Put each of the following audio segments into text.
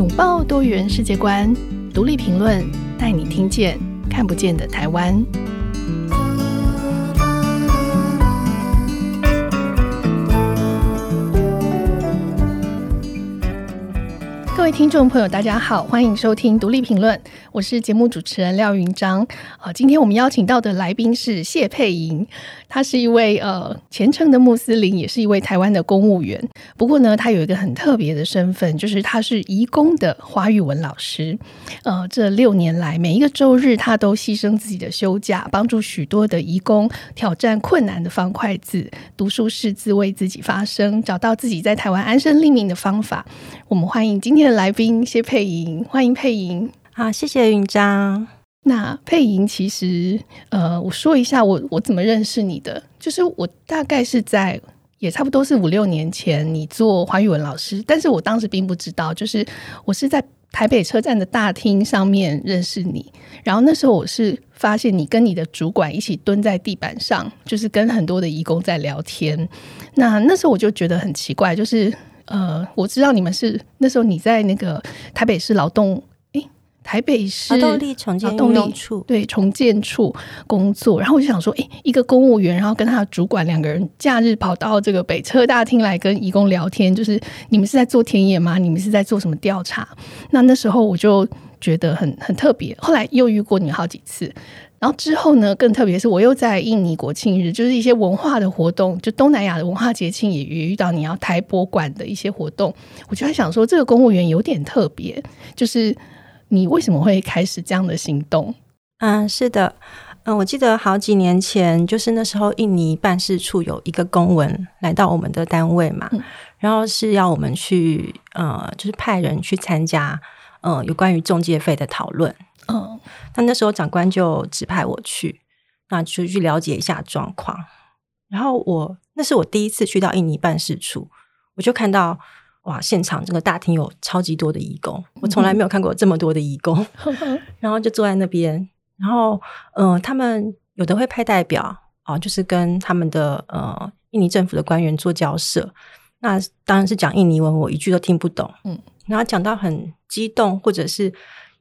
拥抱多元世界观，独立评论，带你听见看不见的台湾。各位听众朋友，大家好，欢迎收听独立评论，我是节目主持人廖云章。啊，今天我们邀请到的来宾是谢佩莹，他是一位呃虔诚的穆斯林，也是一位台湾的公务员。不过呢，他有一个很特别的身份，就是他是移工的华语文老师。呃，这六年来，每一个周日，他都牺牲自己的休假，帮助许多的移工挑战困难的方块字，读书识字，为自己发声，找到自己在台湾安身立命的方法。我们欢迎今天的来宾谢佩莹，欢迎佩莹。好，谢谢云章。那佩莹，其实呃，我说一下我我怎么认识你的，就是我大概是在也差不多是五六年前，你做华语文老师，但是我当时并不知道，就是我是在台北车站的大厅上面认识你，然后那时候我是发现你跟你的主管一起蹲在地板上，就是跟很多的义工在聊天。那那时候我就觉得很奇怪，就是。呃，我知道你们是那时候你在那个台北市劳动，台北市劳动力重建处，对，重建处工作。然后我就想说，哎，一个公务员，然后跟他的主管两个人假日跑到这个北车大厅来跟义工聊天，就是你们是在做田野吗？你们是在做什么调查？那那时候我就觉得很很特别。后来又遇过你好几次。然后之后呢，更特别是我又在印尼国庆日，就是一些文化的活动，就东南亚的文化节庆也也遇到你要台博馆的一些活动，我就在想说，这个公务员有点特别，就是你为什么会开始这样的行动？嗯，是的，嗯，我记得好几年前，就是那时候印尼办事处有一个公文来到我们的单位嘛，嗯、然后是要我们去，呃，就是派人去参加，呃，有关于中介费的讨论。嗯，那那时候长官就指派我去，那就去了解一下状况。然后我那是我第一次去到印尼办事处，我就看到哇，现场这个大厅有超级多的义工，我从来没有看过这么多的义工。然后就坐在那边，然后嗯、呃，他们有的会派代表啊、呃，就是跟他们的呃印尼政府的官员做交涉。那当然是讲印尼文，我一句都听不懂。嗯，然后讲到很激动或者是。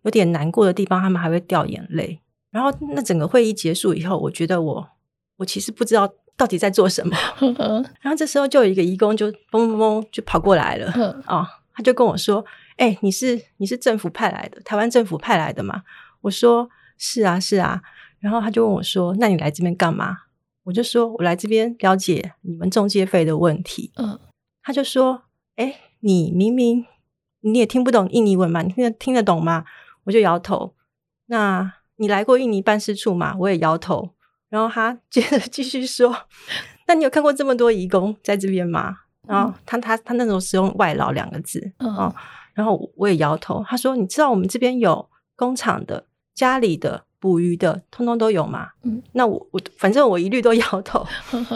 有点难过的地方，他们还会掉眼泪。然后那整个会议结束以后，我觉得我我其实不知道到底在做什么。然后这时候就有一个义工就嘣嘣嘣就跑过来了啊、哦，他就跟我说：“哎、欸，你是你是政府派来的，台湾政府派来的吗？”我说：“是啊，是啊。”然后他就问我说：“那你来这边干嘛？”我就说：“我来这边了解你们中介费的问题。”嗯，他就说：“哎、欸，你明明你也听不懂印尼文嘛，你听得听得懂吗？”我就摇头。那你来过印尼办事处吗？我也摇头。然后他接着继续说：“ 那你有看过这么多移工在这边吗？”然后他他他那时候使用“外劳”两个字。嗯、哦。然后我也摇头。他说：“你知道我们这边有工厂的、家里的、捕鱼的，通通都有吗？”嗯。那我我反正我一律都 摇头。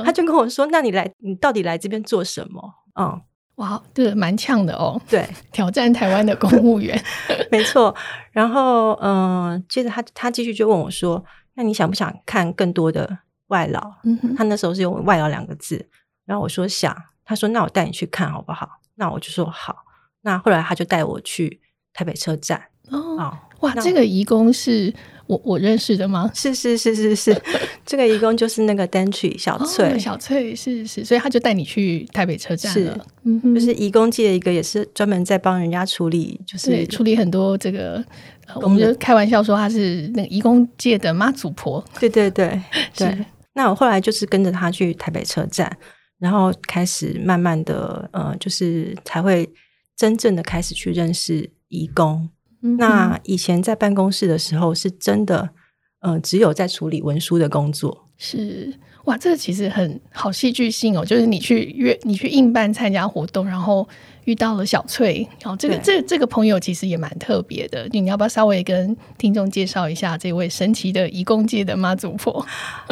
他就跟我说：“那你来，你到底来这边做什么？”嗯。哇，这个蛮呛的哦。对，挑战台湾的公务员，没错。然后，嗯、呃，接着他他继续就问我说：“那你想不想看更多的外劳？”嗯哼，他那时候是用“外劳”两个字。然后我说想。他说：“那我带你去看好不好？”那我就说好。那后来他就带我去台北车站。哦，哦哇，这个义工是。我我认识的吗？是是是是是，这个义工就是那个 Dentry 小翠，哦、小翠是是，所以他就带你去台北车站了。是，嗯哼，就是义工界一个也是专门在帮人家处理，就是处理很多这个，我们就开玩笑说她是那个移工界的妈祖婆。对对对 对。那我后来就是跟着她去台北车站，然后开始慢慢的呃，就是才会真正的开始去认识移工。那以前在办公室的时候，是真的，呃，只有在处理文书的工作。是哇，这个其实很好戏剧性哦。就是你去约，你去应办参加活动，然后遇到了小翠，然后这个对这这个朋友其实也蛮特别的。你要不要稍微跟听众介绍一下这位神奇的移工界的妈祖婆？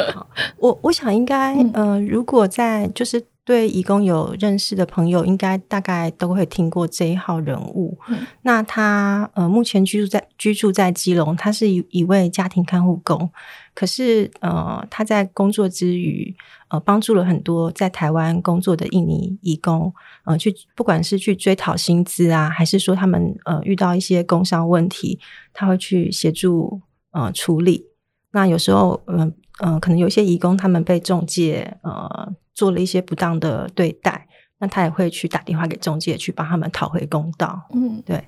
我我想应该，嗯、呃，如果在就是。对移工有认识的朋友，应该大概都会听过这一号人物。嗯、那他呃，目前居住在居住在基隆，他是一一位家庭看护工。可是呃，他在工作之余，呃，帮助了很多在台湾工作的印尼移工，呃，去不管是去追讨薪资啊，还是说他们呃遇到一些工伤问题，他会去协助呃处理。那有时候，嗯、呃、嗯、呃，可能有些移工他们被中介呃做了一些不当的对待，那他也会去打电话给中介去帮他们讨回公道。嗯，对。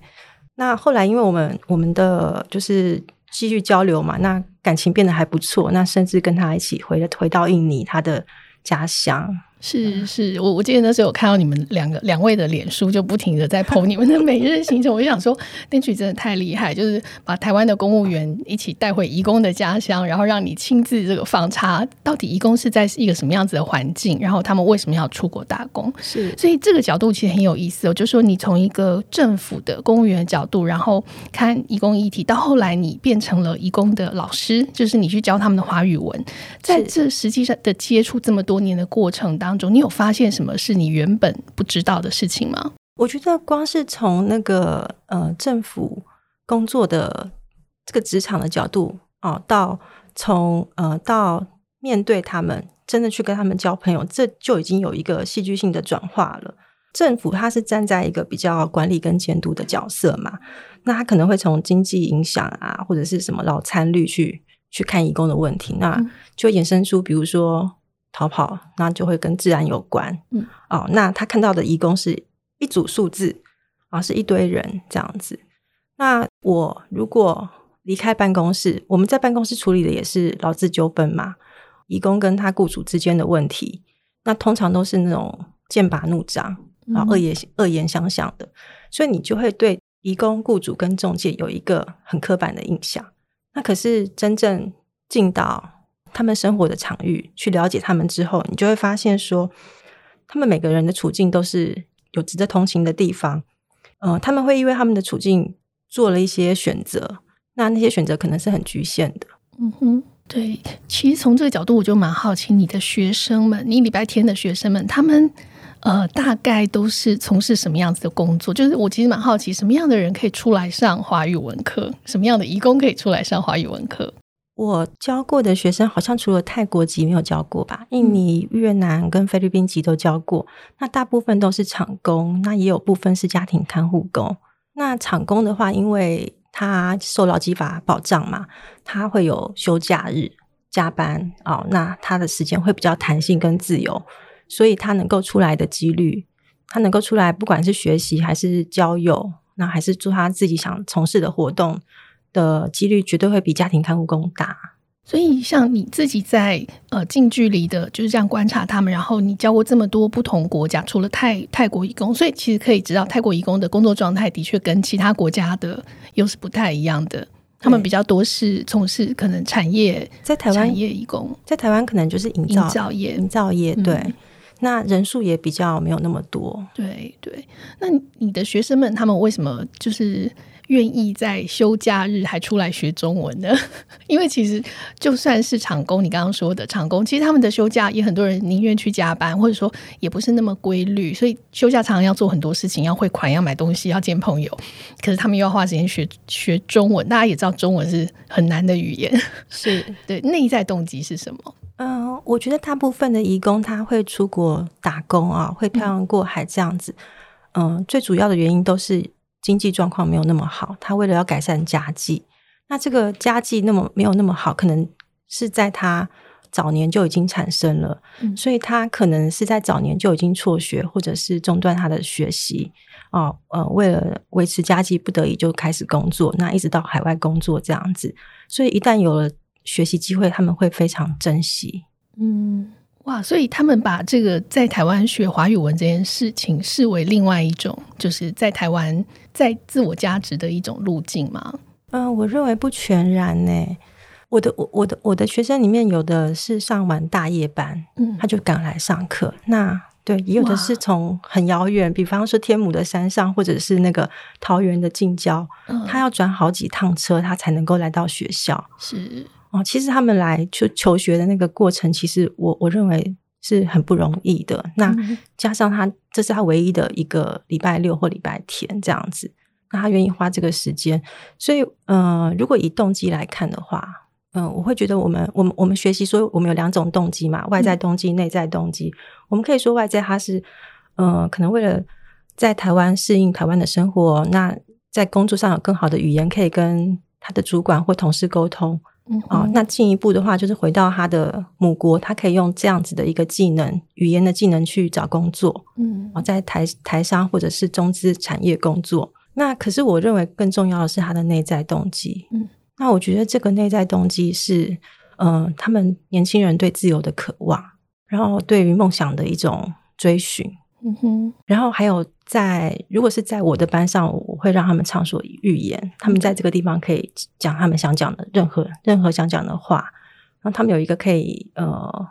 那后来因为我们我们的就是继续交流嘛，那感情变得还不错，那甚至跟他一起回了回到印尼他的家乡。是是，我我记得那时候有看到你们两个两位的脸书，就不停的在 po 你们的每日行程。我就想说，编曲真的太厉害，就是把台湾的公务员一起带回移工的家乡，然后让你亲自这个访查，到底移工是在一个什么样子的环境，然后他们为什么要出国打工。是，所以这个角度其实很有意思哦。就是说你从一个政府的公务员角度，然后看移工议题，到后来你变成了移工的老师，就是你去教他们的华语文，在这实际上的接触这么多年的过程当中。你有发现什么是你原本不知道的事情吗？我觉得光是从那个呃政府工作的这个职场的角度哦，到从呃到面对他们，真的去跟他们交朋友，这就已经有一个戏剧性的转化了。政府它是站在一个比较管理跟监督的角色嘛，那他可能会从经济影响啊，或者是什么老参率去去看义工的问题，那就衍生出比如说。逃跑，那就会跟治安有关。嗯，哦，那他看到的移工是一组数字啊，是一堆人这样子。那我如果离开办公室，我们在办公室处理的也是劳资纠纷嘛，移工跟他雇主之间的问题，那通常都是那种剑拔弩张，然后恶言恶言相向的，所以你就会对移工雇主跟中介有一个很刻板的印象。那可是真正进到他们生活的场域，去了解他们之后，你就会发现说，他们每个人的处境都是有值得同情的地方。呃，他们会因为他们的处境做了一些选择，那那些选择可能是很局限的。嗯哼，对。其实从这个角度，我就蛮好奇你的学生们，你礼拜天的学生们，他们呃大概都是从事什么样子的工作？就是我其实蛮好奇，什么样的人可以出来上华语文课？什么样的义工可以出来上华语文课？我教过的学生好像除了泰国籍没有教过吧，印尼、越南跟菲律宾籍都教过。那大部分都是厂工，那也有部分是家庭看护工。那厂工的话，因为他受劳基法保障嘛，他会有休假日、加班哦，那他的时间会比较弹性跟自由，所以他能够出来的几率，他能够出来，不管是学习还是交友，那还是做他自己想从事的活动。的几率绝对会比家庭看护工大，所以像你自己在呃近距离的就是这样观察他们，然后你教过这么多不同国家，除了泰泰国义工，所以其实可以知道泰国义工的工作状态的确跟其他国家的又是不太一样的。他们比较多是从事可能产业，在台湾产业义工，在台湾可能就是营造营造业，营造业对，嗯、那人数也比较没有那么多。对对，那你的学生们他们为什么就是？愿意在休假日还出来学中文的，因为其实就算是厂工，你刚刚说的厂工，其实他们的休假也很多人宁愿去加班，或者说也不是那么规律，所以休假常常要做很多事情，要汇款，要买东西，要见朋友，可是他们又要花时间学学中文。大家也知道中文是很难的语言，是对，内在动机是什么？嗯、呃，我觉得大部分的移工他会出国打工啊，会漂洋过海这样子，嗯、呃，最主要的原因都是。经济状况没有那么好，他为了要改善家计，那这个家计那么没有那么好，可能是在他早年就已经产生了，嗯、所以他可能是在早年就已经辍学，或者是中断他的学习哦，呃，为了维持家计，不得已就开始工作，那一直到海外工作这样子，所以一旦有了学习机会，他们会非常珍惜，嗯。哇，所以他们把这个在台湾学华语文这件事情视为另外一种，就是在台湾在自我价值的一种路径吗？嗯、呃，我认为不全然呢。我的我我的我的学生里面有的是上完大夜班，嗯，他就赶来上课。那对，也有的是从很遥远，比方说天母的山上，或者是那个桃园的近郊，嗯、他要转好几趟车，他才能够来到学校。是。哦，其实他们来求求学的那个过程，其实我我认为是很不容易的。那加上他这是他唯一的一个礼拜六或礼拜天这样子，那他愿意花这个时间，所以嗯、呃，如果以动机来看的话，嗯、呃，我会觉得我们我们我们学习说我们有两种动机嘛，外在动机、内在动机。我们可以说外在他是嗯、呃，可能为了在台湾适应台湾的生活，那在工作上有更好的语言可以跟他的主管或同事沟通。嗯，哦，那进一步的话，就是回到他的母国，他可以用这样子的一个技能，语言的技能去找工作。嗯，哦，在台台商或者是中资产业工作。那可是我认为更重要的是他的内在动机。嗯，那我觉得这个内在动机是，嗯、呃，他们年轻人对自由的渴望，然后对于梦想的一种追寻。嗯哼，然后还有在，如果是在我的班上，我会让他们畅所欲言，他们在这个地方可以讲他们想讲的任何任何想讲的话，然后他们有一个可以呃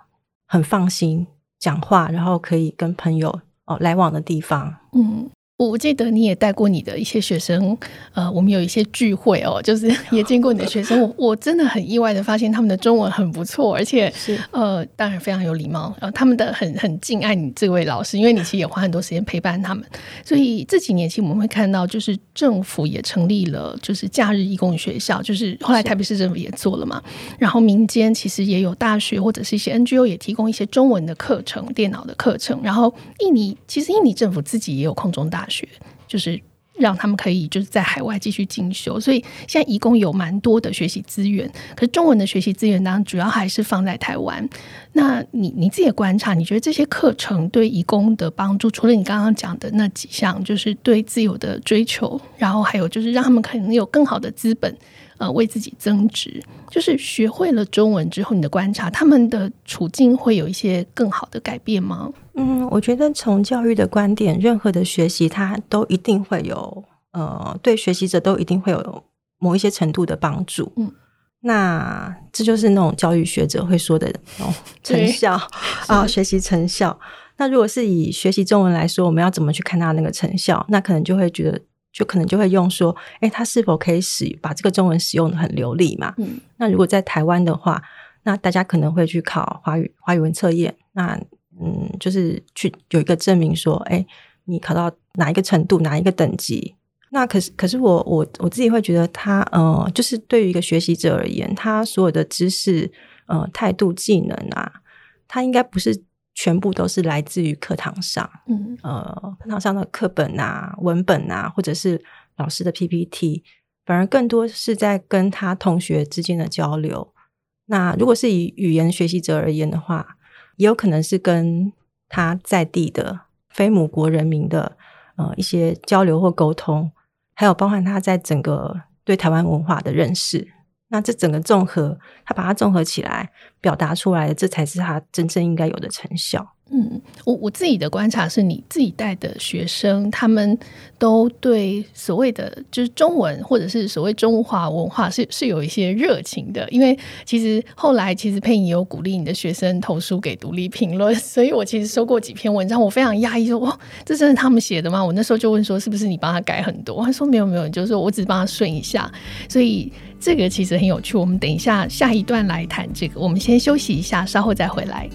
很放心讲话，然后可以跟朋友哦、呃、来往的地方。嗯。我记得你也带过你的一些学生，呃，我们有一些聚会哦，就是也见过你的学生，我我真的很意外的发现他们的中文很不错，而且是。呃，当然非常有礼貌，然后他们的很很敬爱你这位老师，因为你其实也花很多时间陪伴他们，所以这几年其实我们会看到，就是政府也成立了就是假日义工学校，就是后来台北市政府也做了嘛，然后民间其实也有大学或者是一些 NGO 也提供一些中文的课程、电脑的课程，然后印尼其实印尼政府自己也有空中大学。学就是让他们可以就是在海外继续进修，所以现在义工有蛮多的学习资源。可是中文的学习资源当然主要还是放在台湾。那你你自己的观察，你觉得这些课程对义工的帮助，除了你刚刚讲的那几项，就是对自由的追求，然后还有就是让他们可能有更好的资本。呃，为自己增值，就是学会了中文之后，你的观察，他们的处境会有一些更好的改变吗？嗯，我觉得从教育的观点，任何的学习，它都一定会有，呃，对学习者都一定会有某一些程度的帮助。嗯，那这就是那种教育学者会说的哦，成效 啊、哦，学习成效。那如果是以学习中文来说，我们要怎么去看它那个成效？那可能就会觉得。就可能就会用说，哎，他是否可以使把这个中文使用的很流利嘛？嗯，那如果在台湾的话，那大家可能会去考华语华语文测验，那嗯，就是去有一个证明说，哎，你考到哪一个程度，哪一个等级？那可是可是我我我自己会觉得他，呃，就是对于一个学习者而言，他所有的知识、呃，态度、技能啊，他应该不是。全部都是来自于课堂上，嗯，呃，课堂上的课本啊、文本啊，或者是老师的 PPT，反而更多是在跟他同学之间的交流。那如果是以语言学习者而言的话，也有可能是跟他在地的非母国人民的呃一些交流或沟通，还有包含他在整个对台湾文化的认识。那这整个综合，他把它综合起来表达出来的，这才是他真正应该有的成效。嗯，我我自己的观察是，你自己带的学生，他们都对所谓的就是中文或者是所谓中华文化是是有一些热情的。因为其实后来其实佩颖也有鼓励你的学生投书给独立评论，所以我其实收过几篇文章，我非常讶异，说哇，这真的他们写的吗？我那时候就问说，是不是你帮他改很多？他说没有没有，就是说我只是帮他顺一下。所以这个其实很有趣。我们等一下下一段来谈这个，我们先休息一下，稍后再回来。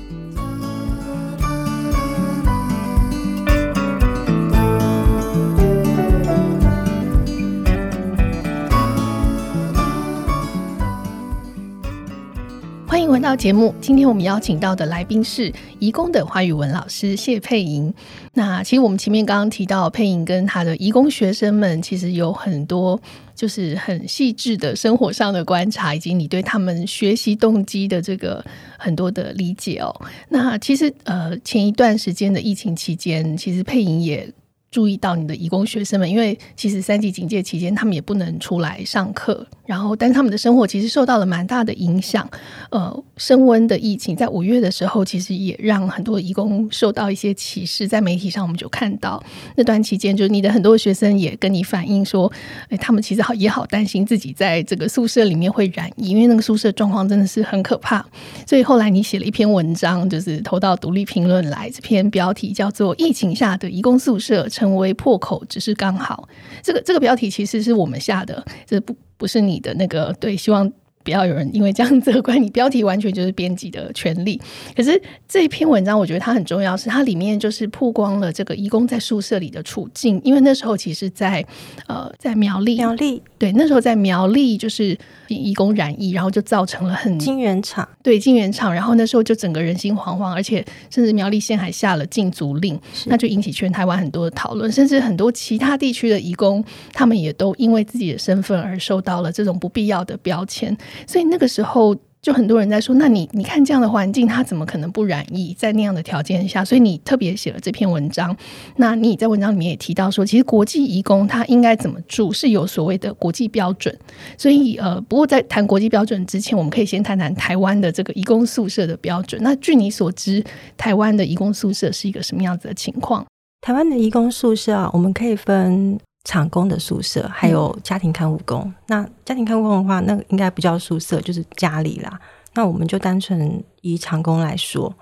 到节目。今天我们邀请到的来宾是移工的华语文老师谢佩莹。那其实我们前面刚刚提到，佩莹跟她的移工学生们其实有很多就是很细致的生活上的观察，以及你对他们学习动机的这个很多的理解哦。那其实呃，前一段时间的疫情期间，其实佩莹也。注意到你的义工学生们，因为其实三级警戒期间，他们也不能出来上课，然后，但他们的生活其实受到了蛮大的影响。呃，升温的疫情在五月的时候，其实也让很多义工受到一些歧视。在媒体上，我们就看到那段期间，就是你的很多学生也跟你反映说，哎，他们其实好也好担心自己在这个宿舍里面会染疫，因为那个宿舍状况真的是很可怕。所以后来你写了一篇文章，就是投到独立评论来，这篇标题叫做《疫情下的义工宿舍》。成为破口只是刚好，这个这个标题其实是我们下的，这不不是你的那个对，希望不要有人因为这样责怪你。标题完全就是编辑的权利。可是这一篇文章，我觉得它很重要，是它里面就是曝光了这个义工在宿舍里的处境。因为那时候其实在，在呃，在苗栗，苗栗对，那时候在苗栗就是义工染疫，然后就造成了很金圆厂对金圆厂，然后那时候就整个人心惶惶，而且甚至苗栗县还下了禁足令，那就引起全台湾很多的讨论，甚至很多其他地区的义工，他们也都因为自己的身份而受到了这种不必要的标签，所以那个时候。就很多人在说，那你你看这样的环境，他怎么可能不染疫？在那样的条件下，所以你特别写了这篇文章。那你在文章里面也提到说，其实国际移工他应该怎么住是有所谓的国际标准。所以呃，不过在谈国际标准之前，我们可以先谈谈台湾的这个移工宿舍的标准。那据你所知，台湾的移工宿舍是一个什么样子的情况？台湾的移工宿舍啊，我们可以分。厂工的宿舍，还有家庭看护工。嗯、那家庭看护工的话，那个应该不叫宿舍，就是家里啦。那我们就单纯以厂工来说，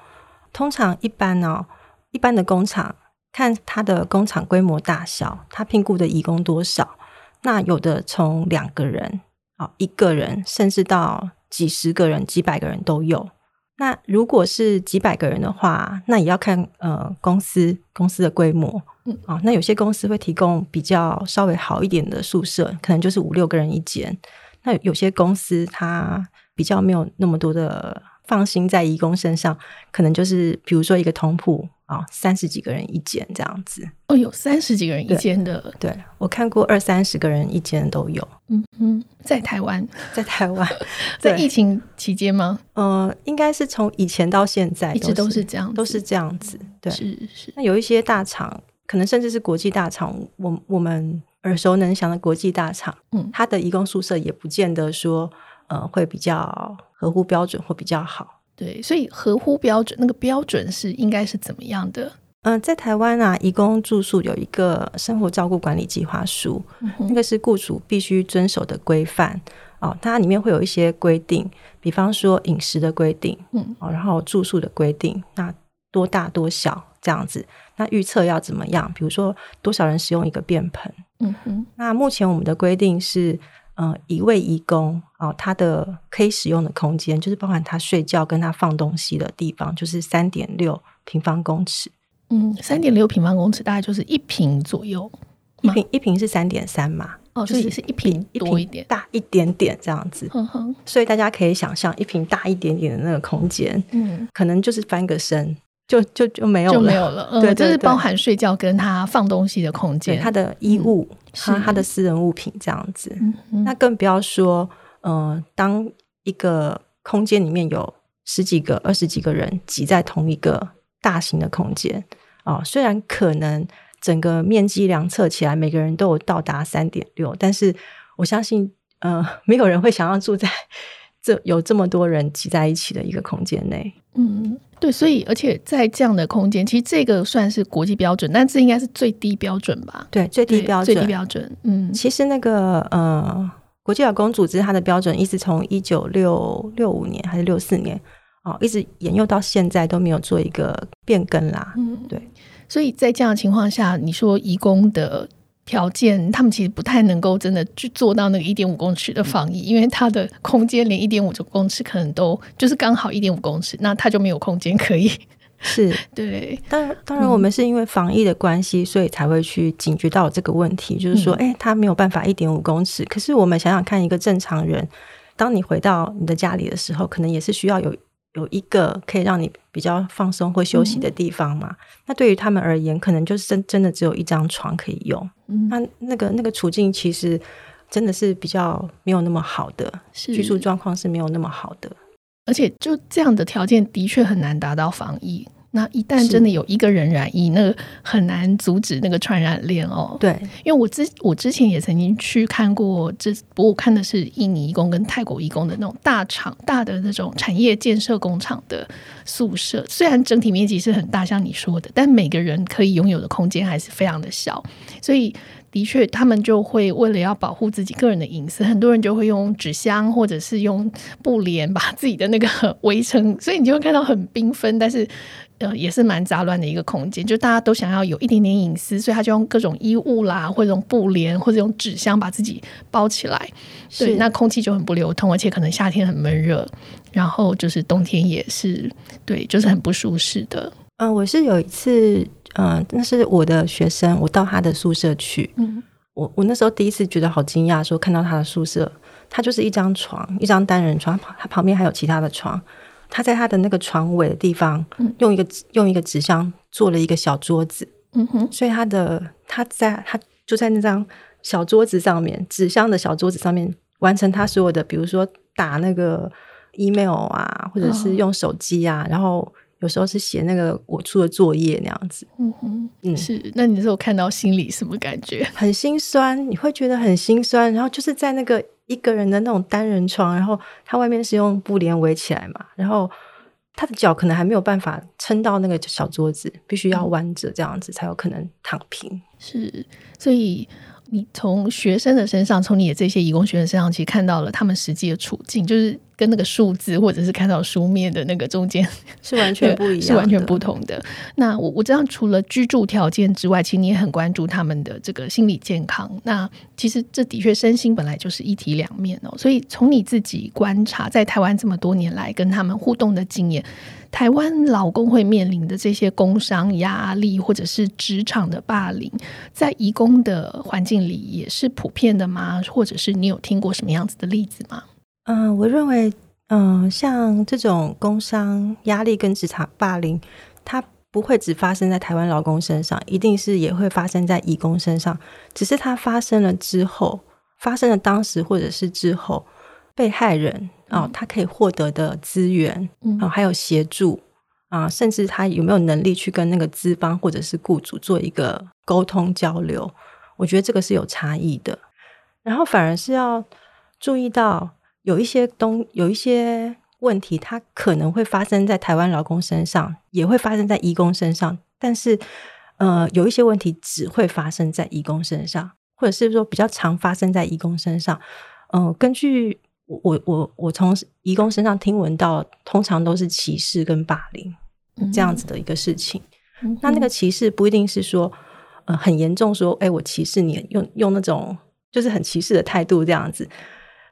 通常一般呢、喔，一般的工厂看它的工厂规模大小，它聘雇的义工多少。那有的从两个人啊，一个人，甚至到几十个人、几百个人都有。那如果是几百个人的话，那也要看呃公司公司的规模，嗯啊，那有些公司会提供比较稍微好一点的宿舍，可能就是五六个人一间。那有些公司它比较没有那么多的放心在义工身上，可能就是比如说一个通铺。啊，三十几个人一间这样子哦，有三十几个人一间的，对，对我看过二三十个人一间都有。嗯嗯，在台湾，在台湾，在疫情期间吗？呃，应该是从以前到现在一直都是这样，都是这样子。对，是是。那有一些大厂，可能甚至是国际大厂，我我们耳熟能详的国际大厂，嗯，它的移工宿舍也不见得说呃会比较合乎标准或比较好。对，所以合乎标准，那个标准是应该是怎么样的？嗯、呃，在台湾啊，移工住宿有一个生活照顾管理计划书，嗯、那个是雇主必须遵守的规范哦。它里面会有一些规定，比方说饮食的规定，嗯，哦，然后住宿的规定，那多大多小这样子，那预测要怎么样？比如说多少人使用一个便盆，嗯哼。那目前我们的规定是。呃，一位移工哦，他的可以使用的空间，就是包含他睡觉跟他放东西的地方，就是三点六平方公尺。嗯，三点六平方公尺大概就是一平左右，一平一平是三点三嘛？哦，所以是一坪多一点，大一点点这样子。嗯哼，所以大家可以想象，一平大一点点的那个空间，嗯，可能就是翻个身。就就就没有了，就没有了。嗯、对，这是包含睡觉跟他放东西的空间，他的衣物，嗯、他他的私人物品这样子。嗯嗯、那更不要说，呃，当一个空间里面有十几个、二十几个人挤在同一个大型的空间啊、呃，虽然可能整个面积量测起来每个人都有到达三点六，但是我相信，呃，没有人会想要住在 这有这么多人挤在一起的一个空间内。嗯。对，所以而且在这样的空间，其实这个算是国际标准，但这应该是最低标准吧？对，最低标准，最低标准。嗯，其实那个呃，国际劳工组织它的标准一直从一九六六五年还是六四年哦，一直沿用到现在都没有做一个变更啦。嗯，对。所以在这样的情况下，你说移工的。条件，他们其实不太能够真的去做到那个一点五公尺的防疫，因为它的空间连一点五公尺可能都就是刚好一点五公尺，那他就没有空间可以。是 对，当然，当然，我们是因为防疫的关系，所以才会去警觉到这个问题，就是说，哎，他没有办法一点五公尺。可是我们想想看，一个正常人，当你回到你的家里的时候，可能也是需要有。有一个可以让你比较放松或休息的地方嘛？嗯、那对于他们而言，可能就是真真的只有一张床可以用。嗯，那那个那个处境其实真的是比较没有那么好的，居住状况是没有那么好的，而且就这样的条件的确很难达到防疫。那一旦真的有一个人染疫，那个很难阻止那个传染链哦。对，因为我之我之前也曾经去看过这，不过我看的是印尼义工跟泰国义工的那种大厂、大的那种产业建设工厂的宿舍。虽然整体面积是很大，像你说的，但每个人可以拥有的空间还是非常的小，所以。的确，他们就会为了要保护自己个人的隐私，很多人就会用纸箱或者是用布帘把自己的那个 围成，所以你就会看到很缤纷，但是呃也是蛮杂乱的一个空间，就大家都想要有一点点隐私，所以他就用各种衣物啦，或者用布帘，或者用纸箱把自己包起来。对，是那空气就很不流通，而且可能夏天很闷热，然后就是冬天也是对，就是很不舒适的。嗯、呃，我是有一次，嗯、呃，那是我的学生，我到他的宿舍去，嗯，我我那时候第一次觉得好惊讶，说看到他的宿舍，他就是一张床，一张单人床，他旁边还有其他的床，他在他的那个床尾的地方，嗯、用一个用一个纸箱做了一个小桌子，嗯哼，所以他的他在他就在那张小桌子上面，纸箱的小桌子上面完成他所有的，比如说打那个 email 啊，或者是用手机啊，哦、然后。有时候是写那个我出的作业那样子，嗯哼，嗯，是。那你那时候看到心里什么感觉？很心酸，你会觉得很心酸。然后就是在那个一个人的那种单人床，然后他外面是用布帘围起来嘛，然后他的脚可能还没有办法撑到那个小桌子，必须要弯着这样子才有可能躺平。是，所以。你从学生的身上，从你的这些义工学生身上，其实看到了他们实际的处境，就是跟那个数字或者是看到书面的那个中间是完全不一样，是完全不同的。那我我知道，除了居住条件之外，其实你也很关注他们的这个心理健康。那其实这的确身心本来就是一体两面哦。所以从你自己观察，在台湾这么多年来跟他们互动的经验。台湾老公会面临的这些工伤压力，或者是职场的霸凌，在移工的环境里也是普遍的吗？或者是你有听过什么样子的例子吗？嗯、呃，我认为，嗯、呃，像这种工伤压力跟职场霸凌，它不会只发生在台湾劳工身上，一定是也会发生在义工身上。只是它发生了之后，发生了当时或者是之后，被害人。哦，他可以获得的资源，嗯，还有协助啊，甚至他有没有能力去跟那个资方或者是雇主做一个沟通交流，我觉得这个是有差异的。然后反而是要注意到有一些东有一些问题，它可能会发生在台湾劳工身上，也会发生在移工身上，但是呃，有一些问题只会发生在移工身上，或者是说比较常发生在移工身上。嗯、呃，根据。我我我从移工身上听闻到，通常都是歧视跟霸凌这样子的一个事情。那那个歧视不一定是说，呃，很严重，说，哎，我歧视你，用用那种就是很歧视的态度这样子，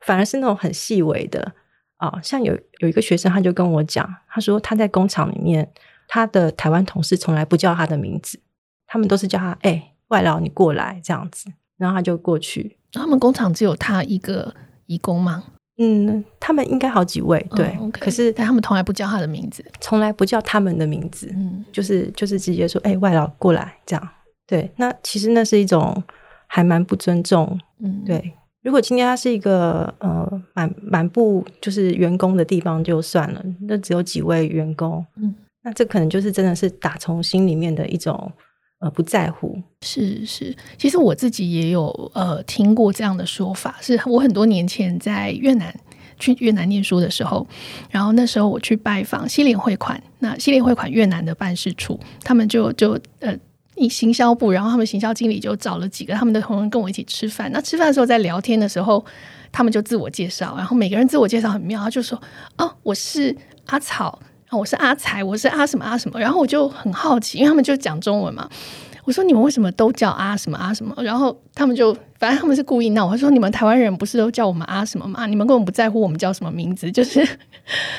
反而是那种很细微的啊、哦。像有有一个学生，他就跟我讲，他说他在工厂里面，他的台湾同事从来不叫他的名字，他们都是叫他，哎，外劳你过来这样子，然后他就过去。他们工厂只有他一个义工吗？嗯，他们应该好几位，对。Oh, okay. 可是但他们从来不叫他的名字，从来不叫他们的名字，嗯，就是就是直接说，哎、欸，外劳过来这样。对，那其实那是一种还蛮不尊重，嗯，对。如果今天他是一个呃满满布就是员工的地方就算了，那只有几位员工，嗯，那这可能就是真的是打从心里面的一种。呃，不在乎是是，其实我自己也有呃听过这样的说法，是我很多年前在越南去越南念书的时候，然后那时候我去拜访西联汇款，那西联汇款越南的办事处，他们就就呃行销部，然后他们行销经理就找了几个他们的同仁跟我一起吃饭，那吃饭的时候在聊天的时候，他们就自我介绍，然后每个人自我介绍很妙，他就说哦，我是阿草。我是阿才，我是阿什么阿什么，然后我就很好奇，因为他们就讲中文嘛。我说你们为什么都叫阿什么阿什么？然后他们就反正他们是故意闹。我说你们台湾人不是都叫我们阿什么吗？你们根本不在乎我们叫什么名字，就是。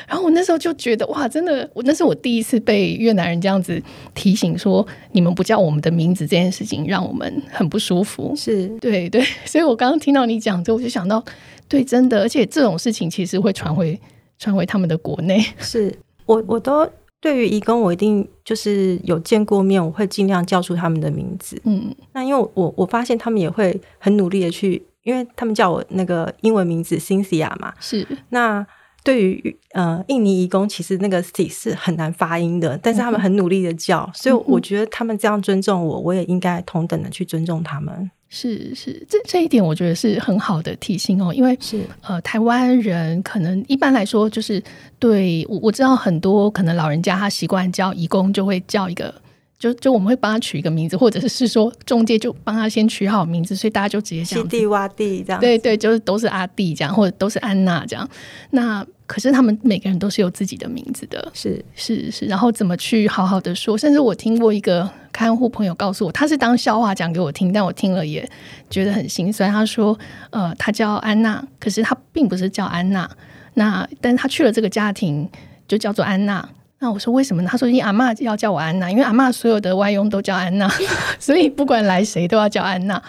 然后我那时候就觉得哇，真的，我那是我第一次被越南人这样子提醒说，你们不叫我们的名字这件事情让我们很不舒服。是对对，所以我刚刚听到你讲之后，我就想到，对，真的，而且这种事情其实会传回传回他们的国内。是。我我都对于义工，我一定就是有见过面，我会尽量叫出他们的名字。嗯，那因为我我发现他们也会很努力的去，因为他们叫我那个英文名字 Cynthia 嘛。是。那对于呃印尼义工，其实那个 C 是很难发音的，但是他们很努力的叫，嗯、所以我觉得他们这样尊重我，我也应该同等的去尊重他们。是是，这这一点我觉得是很好的提醒哦，因为是。呃，台湾人可能一般来说就是对我我知道很多可能老人家他习惯叫义工就会叫一个就就我们会帮他取一个名字，或者是说中介就帮他先取好名字，所以大家就直接这样西蒂洼地这样。对对，就是都是阿弟这样，或者都是安娜这样。那可是他们每个人都是有自己的名字的，是是是。然后怎么去好好的说？甚至我听过一个看护朋友告诉我，他是当笑话讲给我听，但我听了也觉得很心酸。他说，呃，他叫安娜，可是他并不是叫安娜。那但他去了这个家庭，就叫做安娜。那我说为什么呢？他说因为阿嬷要叫我安娜，因为阿嬷所有的外佣都叫安娜，所以不管来谁都要叫安娜。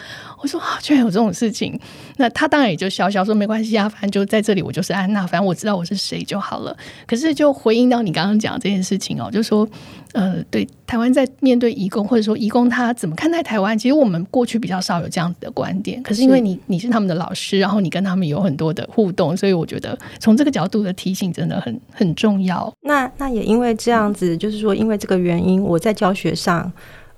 我说居然有这种事情，那他当然也就笑笑说没关系啊，反正就在这里，我就是安娜，反正我知道我是谁就好了。可是就回应到你刚刚讲这件事情哦，就说呃，对台湾在面对移工或者说移工他怎么看待台湾？其实我们过去比较少有这样子的观点。可是因为你你是他们的老师，然后你跟他们有很多的互动，所以我觉得从这个角度的提醒真的很很重要。那那也因为这样子，就是说因为这个原因，我在教学上。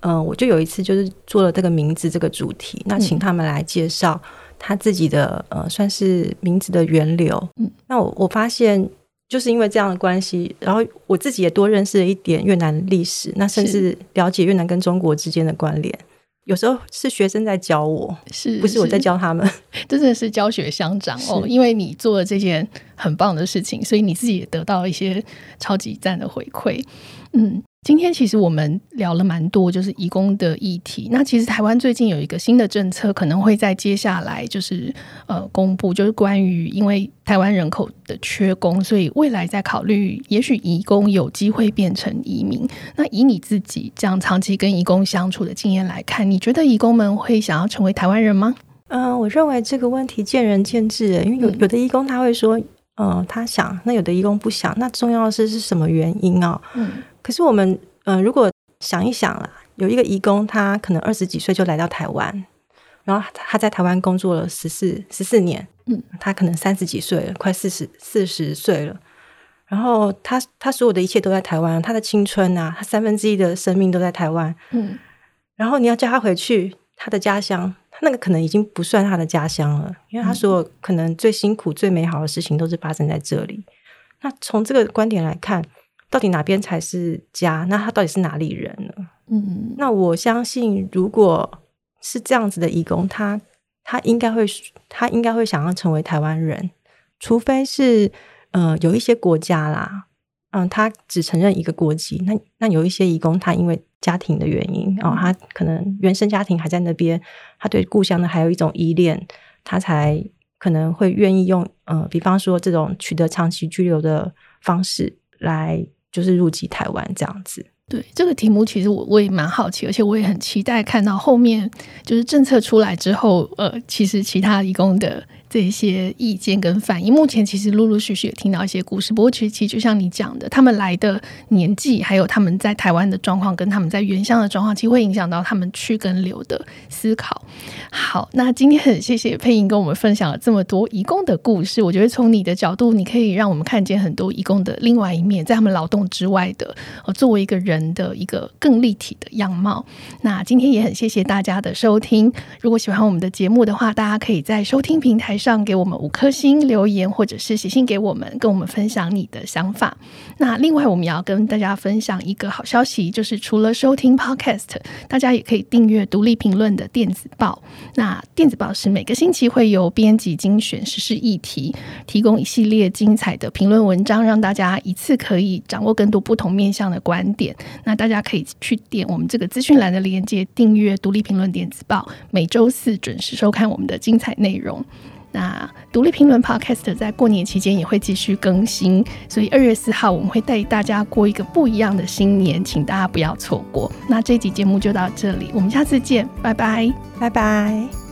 嗯、呃，我就有一次就是做了这个名字这个主题，那请他们来介绍他自己的呃，算是名字的源流。嗯，那我我发现就是因为这样的关系，然后我自己也多认识了一点越南历史，那甚至了解越南跟中国之间的关联。有时候是学生在教我，是不是我在教他们？真的是教学相长哦，因为你做了这件很棒的事情，所以你自己也得到一些超级赞的回馈。嗯。今天其实我们聊了蛮多，就是移工的议题。那其实台湾最近有一个新的政策，可能会在接下来就是呃公布，就是关于因为台湾人口的缺工，所以未来在考虑，也许移工有机会变成移民。那以你自己这样长期跟移工相处的经验来看，你觉得移工们会想要成为台湾人吗？嗯、呃，我认为这个问题见仁见智，因为有有的移工他会说，嗯、呃，他想，那有的移工不想。那重要的是是什么原因啊？嗯。可是我们，嗯、呃，如果想一想啦，有一个移工，他可能二十几岁就来到台湾，然后他在台湾工作了十四十四年，嗯，他可能三十几岁了，快四十四十岁了，然后他他所有的一切都在台湾，他的青春啊，他三分之一的生命都在台湾，嗯，然后你要叫他回去他的家乡，他那个可能已经不算他的家乡了，因为他所有可能最辛苦、最美好的事情都是发生在这里。那从这个观点来看。到底哪边才是家？那他到底是哪里人呢？嗯，那我相信，如果是这样子的义工，他他应该会，他应该会想要成为台湾人，除非是呃有一些国家啦，嗯，他只承认一个国籍。那那有一些义工，他因为家庭的原因哦，他可能原生家庭还在那边，他对故乡呢还有一种依恋，他才可能会愿意用呃，比方说这种取得长期居留的方式来。就是入籍台湾这样子，对这个题目，其实我我也蛮好奇，而且我也很期待看到后面就是政策出来之后，呃，其实其他理工的。这些意见跟反应，目前其实陆陆续续也听到一些故事。不过，其实其实就像你讲的，他们来的年纪，还有他们在台湾的状况，跟他们在原乡的状况，其实会影响到他们去跟留的思考。好，那今天很谢谢佩莹跟我们分享了这么多义工的故事。我觉得从你的角度，你可以让我们看见很多义工的另外一面，在他们劳动之外的，呃，作为一个人的一个更立体的样貌。那今天也很谢谢大家的收听。如果喜欢我们的节目的话，大家可以在收听平台上给我们五颗星留言，或者是写信给我们，跟我们分享你的想法。那另外，我们也要跟大家分享一个好消息，就是除了收听 Podcast，大家也可以订阅独立评论的电子报。那电子报是每个星期会由编辑精选时事议题，提供一系列精彩的评论文章，让大家一次可以掌握更多不同面向的观点。那大家可以去点我们这个资讯栏的链接，订阅独立评论电子报，每周四准时收看我们的精彩内容。那独立评论 Podcast 在过年期间也会继续更新，所以二月四号我们会带大家过一个不一样的新年，请大家不要错过。那这集节目就到这里，我们下次见，拜拜，拜拜。